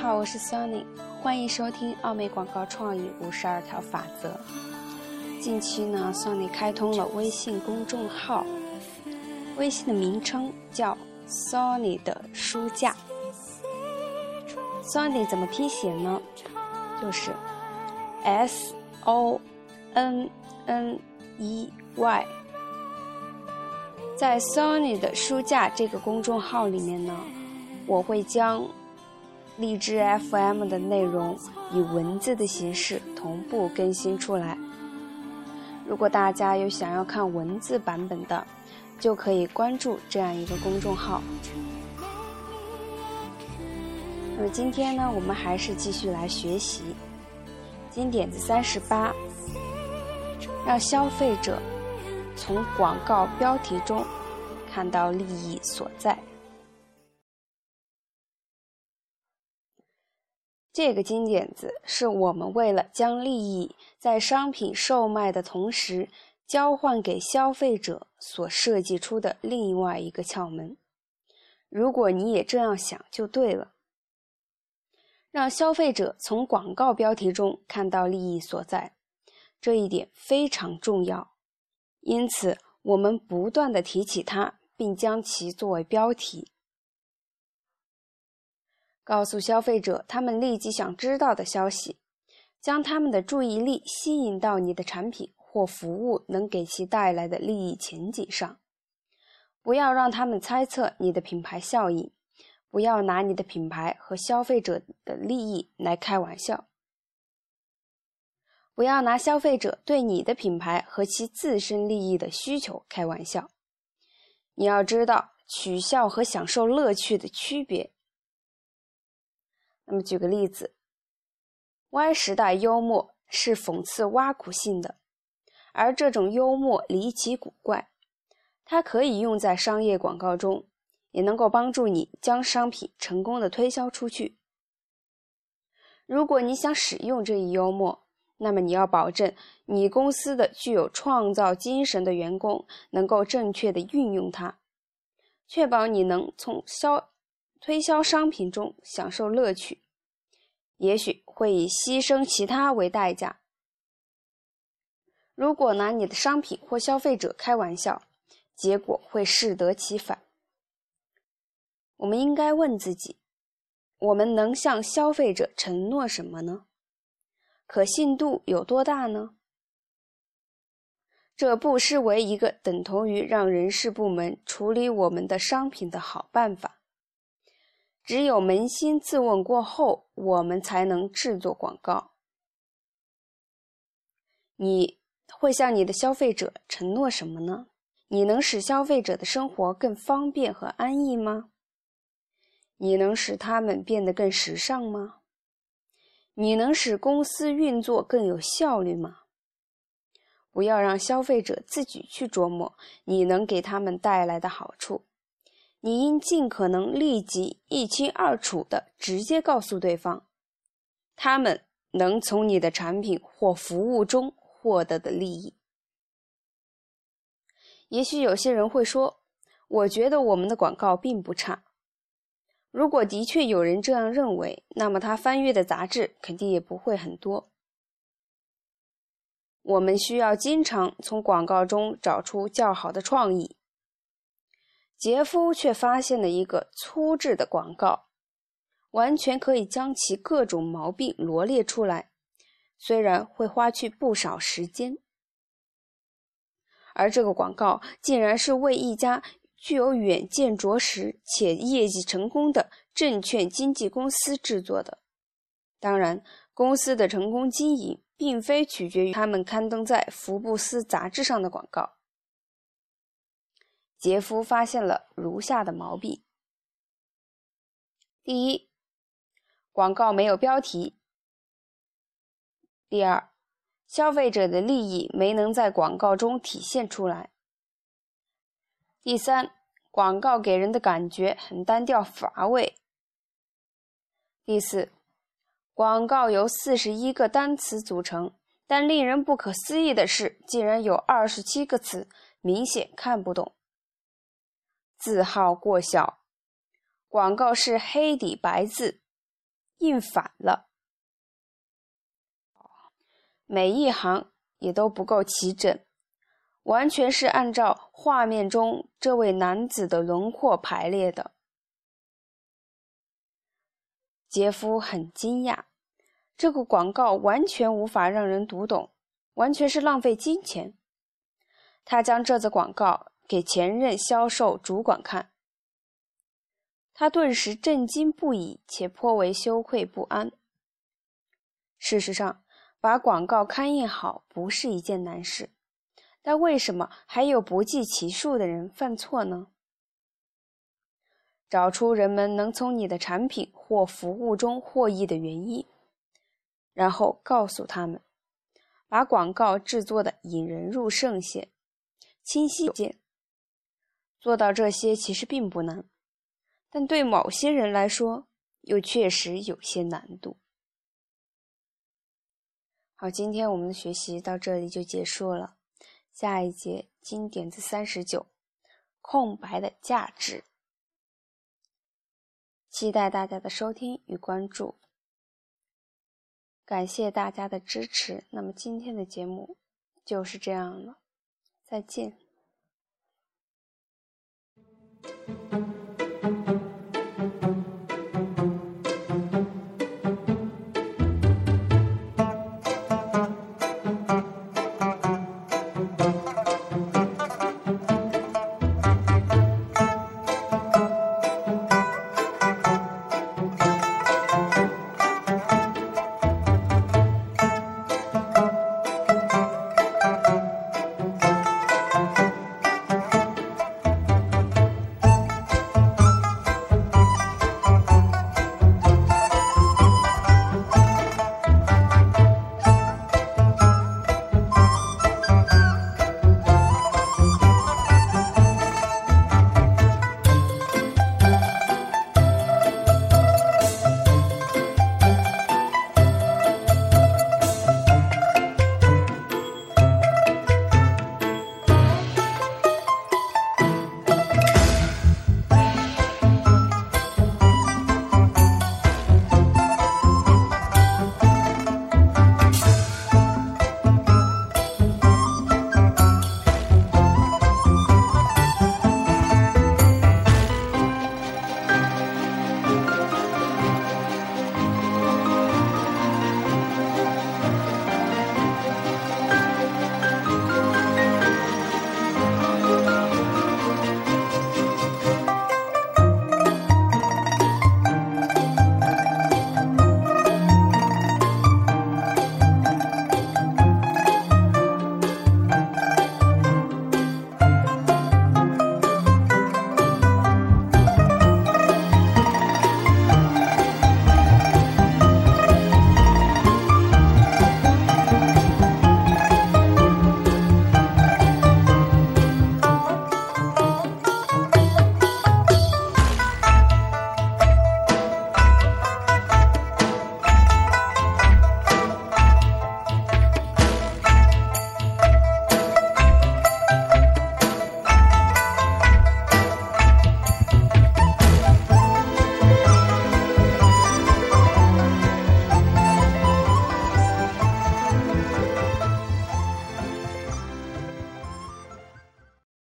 好，我是 Sunny，欢迎收听奥美广告创意五十二条法则。近期呢，Sunny 开通了微信公众号，微信的名称叫 Sunny 的书架。Sunny 怎么拼写呢？就是 S O N N E Y。在 Sunny 的书架这个公众号里面呢，我会将荔枝 FM 的内容以文字的形式同步更新出来。如果大家有想要看文字版本的，就可以关注这样一个公众号。那么今天呢，我们还是继续来学习金点子三十八，让消费者。从广告标题中看到利益所在。这个金点子是我们为了将利益在商品售卖的同时交换给消费者所设计出的另外一个窍门。如果你也这样想，就对了。让消费者从广告标题中看到利益所在，这一点非常重要。因此，我们不断的提起它，并将其作为标题，告诉消费者他们立即想知道的消息，将他们的注意力吸引到你的产品或服务能给其带来的利益前景上。不要让他们猜测你的品牌效应，不要拿你的品牌和消费者的利益来开玩笑。不要拿消费者对你的品牌和其自身利益的需求开玩笑。你要知道取笑和享受乐趣的区别。那么，举个例子，Y 时代幽默是讽刺挖苦性的，而这种幽默离奇古怪，它可以用在商业广告中，也能够帮助你将商品成功的推销出去。如果你想使用这一幽默，那么你要保证你公司的具有创造精神的员工能够正确的运用它，确保你能从销推销商品中享受乐趣，也许会以牺牲其他为代价。如果拿你的商品或消费者开玩笑，结果会适得其反。我们应该问自己：我们能向消费者承诺什么呢？可信度有多大呢？这不失为一个等同于让人事部门处理我们的商品的好办法。只有扪心自问过后，我们才能制作广告。你会向你的消费者承诺什么呢？你能使消费者的生活更方便和安逸吗？你能使他们变得更时尚吗？你能使公司运作更有效率吗？不要让消费者自己去琢磨你能给他们带来的好处，你应尽可能立即一清二楚的直接告诉对方，他们能从你的产品或服务中获得的利益。也许有些人会说：“我觉得我们的广告并不差。”如果的确有人这样认为，那么他翻阅的杂志肯定也不会很多。我们需要经常从广告中找出较好的创意。杰夫却发现了一个粗制的广告，完全可以将其各种毛病罗列出来，虽然会花去不少时间。而这个广告竟然是为一家。具有远见卓识且业绩成功的证券经纪公司制作的。当然，公司的成功经营并非取决于他们刊登在福布斯杂志上的广告。杰夫发现了如下的毛病：第一，广告没有标题；第二，消费者的利益没能在广告中体现出来。第三，广告给人的感觉很单调乏味。第四，广告由四十一个单词组成，但令人不可思议的是，竟然有二十七个词明显看不懂。字号过小，广告是黑底白字，印反了，每一行也都不够齐整，完全是按照画面中这位男子的轮廓排列的。杰夫很惊讶，这个广告完全无法让人读懂，完全是浪费金钱。他将这则广告给前任销售主管看，他顿时震惊不已，且颇为羞愧不安。事实上，把广告刊印好不是一件难事，但为什么还有不计其数的人犯错呢？找出人们能从你的产品或服务中获益的原因，然后告诉他们，把广告制作的引人入胜些。清晰见，做到这些其实并不难，但对某些人来说又确实有些难度。好，今天我们的学习到这里就结束了。下一节经典字三十九，空白的价值。期待大家的收听与关注，感谢大家的支持。那么今天的节目就是这样了。再见。thank you